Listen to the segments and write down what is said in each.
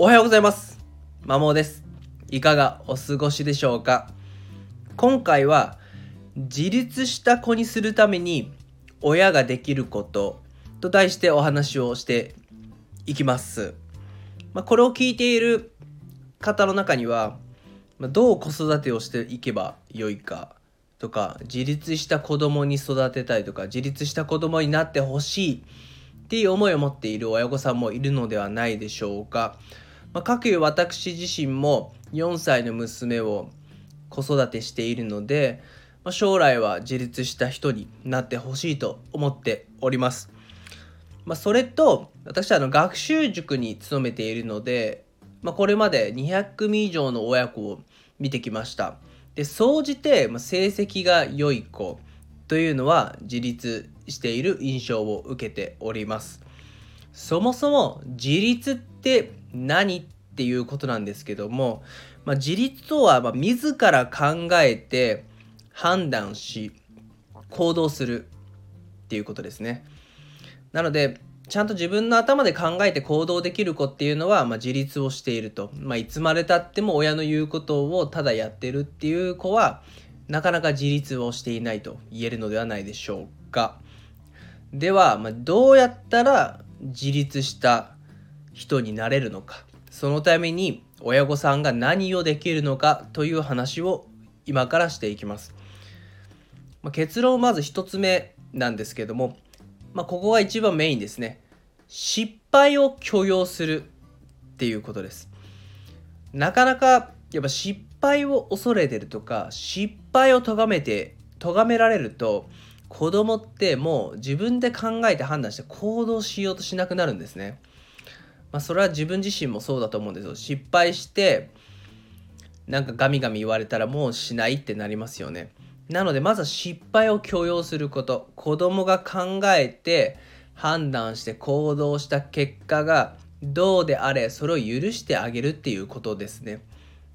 おはようございます。まもです。いかがお過ごしでしょうか？今回は自立した子にするために親ができることと題してお話をしていきます。まあ、これを聞いている方の中には、どう子育てをしていけばよいかとか自立した子供に育てたいとか自立した子供になってほしいっていう思いを持っている親御さんもいるのではないでしょうか。まあ、かくいう私自身も4歳の娘を子育てしているので、まあ、将来は自立した人になってほしいと思っております。まあ、それと私はあの学習塾に勤めているので、まあ、これまで200組以上の親子を見てきました。で総じて成績が良い子というのは自立している印象を受けております。そもそも自立って何っていうことなんですけども、まあ、自立とはまあ自ら考えて判断し行動するっていうことですね。なのでちゃんと自分の頭で考えて行動できる子っていうのは、まあ、自立をしていると、まあ、いつまでたっても親の言うことをただやってるっていう子はなかなか自立をしていないと言えるのではないでしょうか。では、まあ、どうやったら自立した人になれるのかそのために親御さんが何をできるのかという話を今からしていきます。まあ、結論まず1つ目なんですけども、まあ、ここが一番メインですね。失敗を許容するっていうことです。なかなかやっぱ失敗を恐れてるとか失敗を咎めて咎められると子供ってもう自分で考えて判断して行動しようとしなくなるんですね。まあ、それは自分自身もそうだと思うんですよ。失敗してなんかガミガミ言われたらもうしないってなりますよね。なのでまずは失敗を許容すること子供が考えて判断して行動した結果がどうであれそれを許してあげるっていうことですね。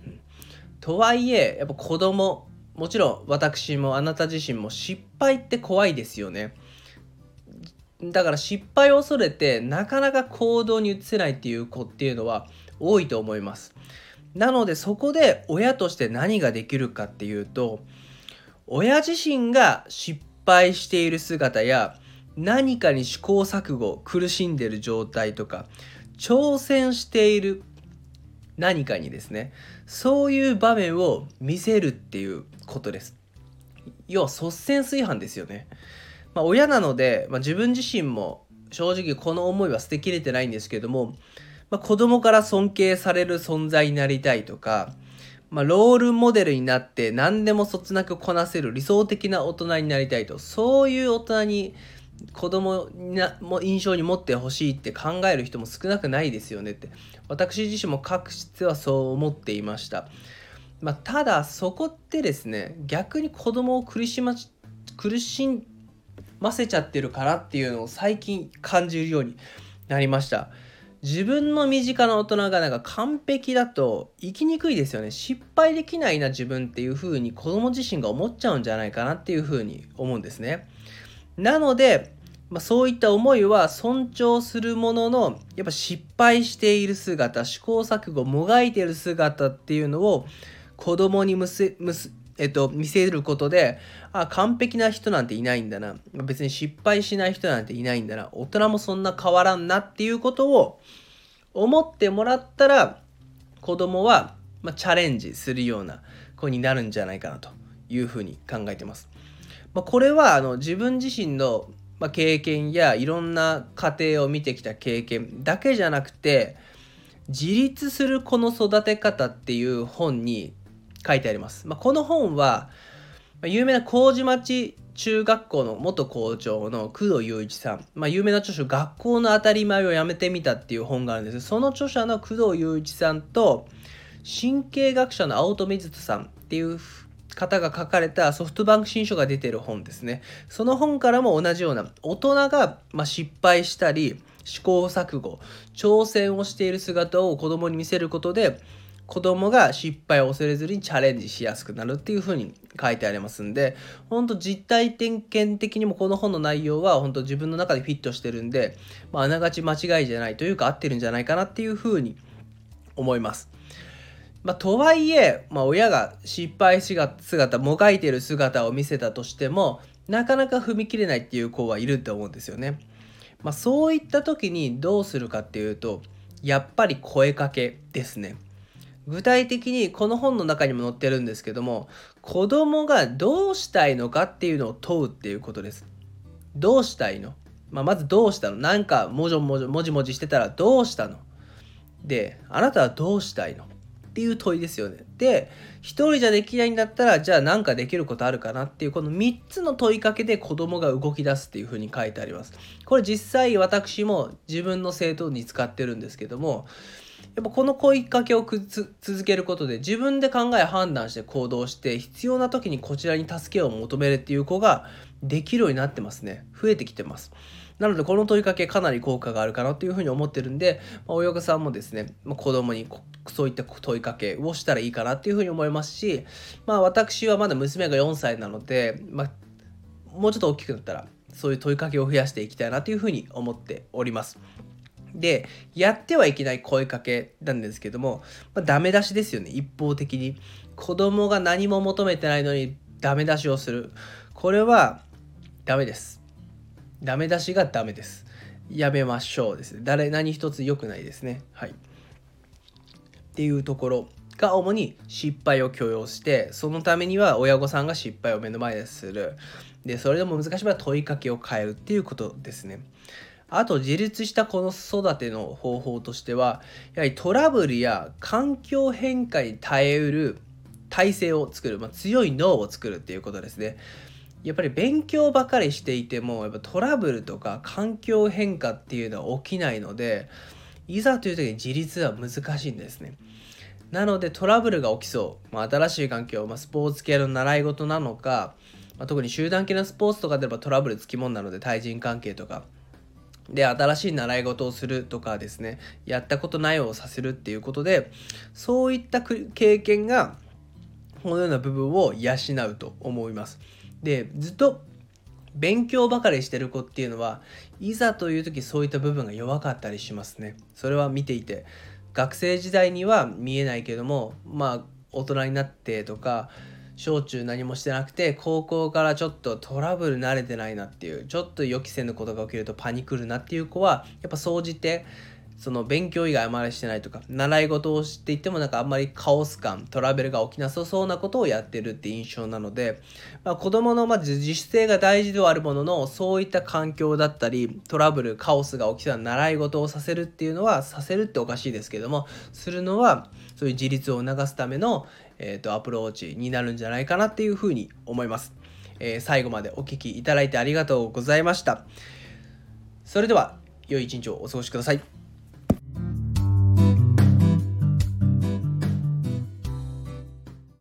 うんとはいえやっぱ子供もちろん私もあなた自身も失敗って怖いですよね。だから失敗を恐れてなかなか行動に移せないっていう子っていうのは多いと思います。なのでそこで親として何ができるかっていうと親自身が失敗している姿や何かに試行錯誤苦しんでる状態とか挑戦している何かにですねそういう場面を見せるっていうことです要は率先垂範ですよね、まあ、親なので、まあ、自分自身も正直この思いは捨てきれてないんですけども、まあ、子供から尊敬される存在になりたいとか、まあ、ロールモデルになって何でもそつなくこなせる理想的な大人になりたいとそういう大人に子供なも印象に持ってほしいって考える人も少なくないですよねって私自身も確実はそう思っていました、まあ、ただそこってですね逆に子供を苦しま苦しんませちゃってるからっていうのを最近感じるようになりました。自分の身近な大人がなんか完璧だと生きにくいですよね。失敗できないな自分っていう風に子供自身が思っちゃうんじゃないかなっていう風に思うんですね。なので、まあ、そういった思いは尊重するもののやっぱ失敗している姿試行錯誤もがいている姿っていうのを子供にむせむす、えっと、見せることであ完璧な人なんていないんだな別に失敗しない人なんていないんだな大人もそんな変わらんなっていうことを思ってもらったら子供は、まあ、チャレンジするような子になるんじゃないかなというふうに考えてます。まあ、これはあの自分自身のまあ経験やいろんな家庭を見てきた経験だけじゃなくて自立する子の育て方っていう本に書いてあります。まあ、この本は有名な麹町中学校の元校長の工藤雄一さん、まあ、有名な著書「学校の当たり前をやめてみた」っていう本があるんですその著者の工藤雄一さんと神経学者の青戸水人さんっていう方が書かれたソフトバンク新書が出てる本ですね。その本からも同じような大人がま失敗したり試行錯誤挑戦をしている姿を子供に見せることで子供が失敗を恐れずにチャレンジしやすくなるっていう風に書いてありますんで本当実体点検的にもこの本の内容は本当自分の中でフィットしてるんで、まあ、あながち間違いじゃないというか合ってるんじゃないかなっていう風に思います。まあ、とはいえ、まあ、親が失敗しが姿もがいてる姿を見せたとしてもなかなか踏み切れないっていう子はいると思うんですよね。まあ、そういった時にどうするかっていうとやっぱり声かけですね。具体的にこの本の中にも載ってるんですけども子供がどうしたいのかっていうのを問うっていうことです。どうしたいの、まあ、まずどうしたの？なんかもじもじもじもじしてたらどうしたの？であなたはどうしたいの？っていう問いですよね。で一人じゃできないんだったらじゃあ何かできることあるかなっていうこの3つの問いかけで子供が動き出すっていうふうに書いてあります。これ実際私も自分の生徒に使ってるんですけどもやっぱこの声かけを続けることで自分で考え判断して行動して必要な時にこちらに助けを求めるっていう子ができるようになってますね増えてきてますなのでこの問いかけかなり効果があるかなというふうに思ってるんで、まあ、親御さんもですね、まあ、子供にそういった問いかけをしたらいいかなっていうふうに思いますし、まあ、私はまだ娘が4歳なので、まあ、もうちょっと大きくなったらそういう問いかけを増やしていきたいなというふうに思っております。で、やってはいけない声かけなんですけども、まあ、ダメ出しですよね、一方的に。子供が何も求めてないのにダメ出しをする。これはダメです。ダメ出しがダメです。やめましょうですね。誰、何一つ良くないですね。はい。っていうところが主に失敗を許容して、そのためには親御さんが失敗を目の前でする。で、それでも難しい場合は問いかけを変えるっていうことですね。あと自立したこの育ての方法としてはやはりトラブルや環境変化に耐えうる体制を作る、まあ、強い脳を作るっていうことですね。やっぱり勉強ばかりしていてもやっぱトラブルとか環境変化っていうのは起きないのでいざという時に自立は難しいんですね。なのでトラブルが起きそう、まあ、新しい環境、まあ、スポーツ系の習い事なのか、まあ、特に集団系のスポーツとかであればトラブルつきもんなので対人関係とかで新しい習い事をするとかですねやったことないをさせるっていうことでそういった経験がこのような部分を養うと思います。でずっと勉強ばかりしてる子っていうのはいざという時そういった部分が弱かったりしますね。それは見ていて。学生時代には見えないけどもまあ大人になってとか小中何もしてなくて高校からちょっとトラブル慣れてないなっていうちょっと予期せぬことが起きるとパニクるなっていう子はやっぱ総じてその勉強以外あまりしてないとか習い事をしていってもなんかあんまりカオス感トラベルが起きなさそうなことをやってるって印象なので、まあ、子供のまず自主性が大事ではあるもののそういった環境だったりトラブルカオスが起きたら習い事をさせるっていうのはさせるっておかしいですけどもするのはそういう自立を促すための、えーと、アプローチになるんじゃないかなっていうふうに思います、えー、最後までお聴きいただいてありがとうございました。それでは良い一日をお過ごしください。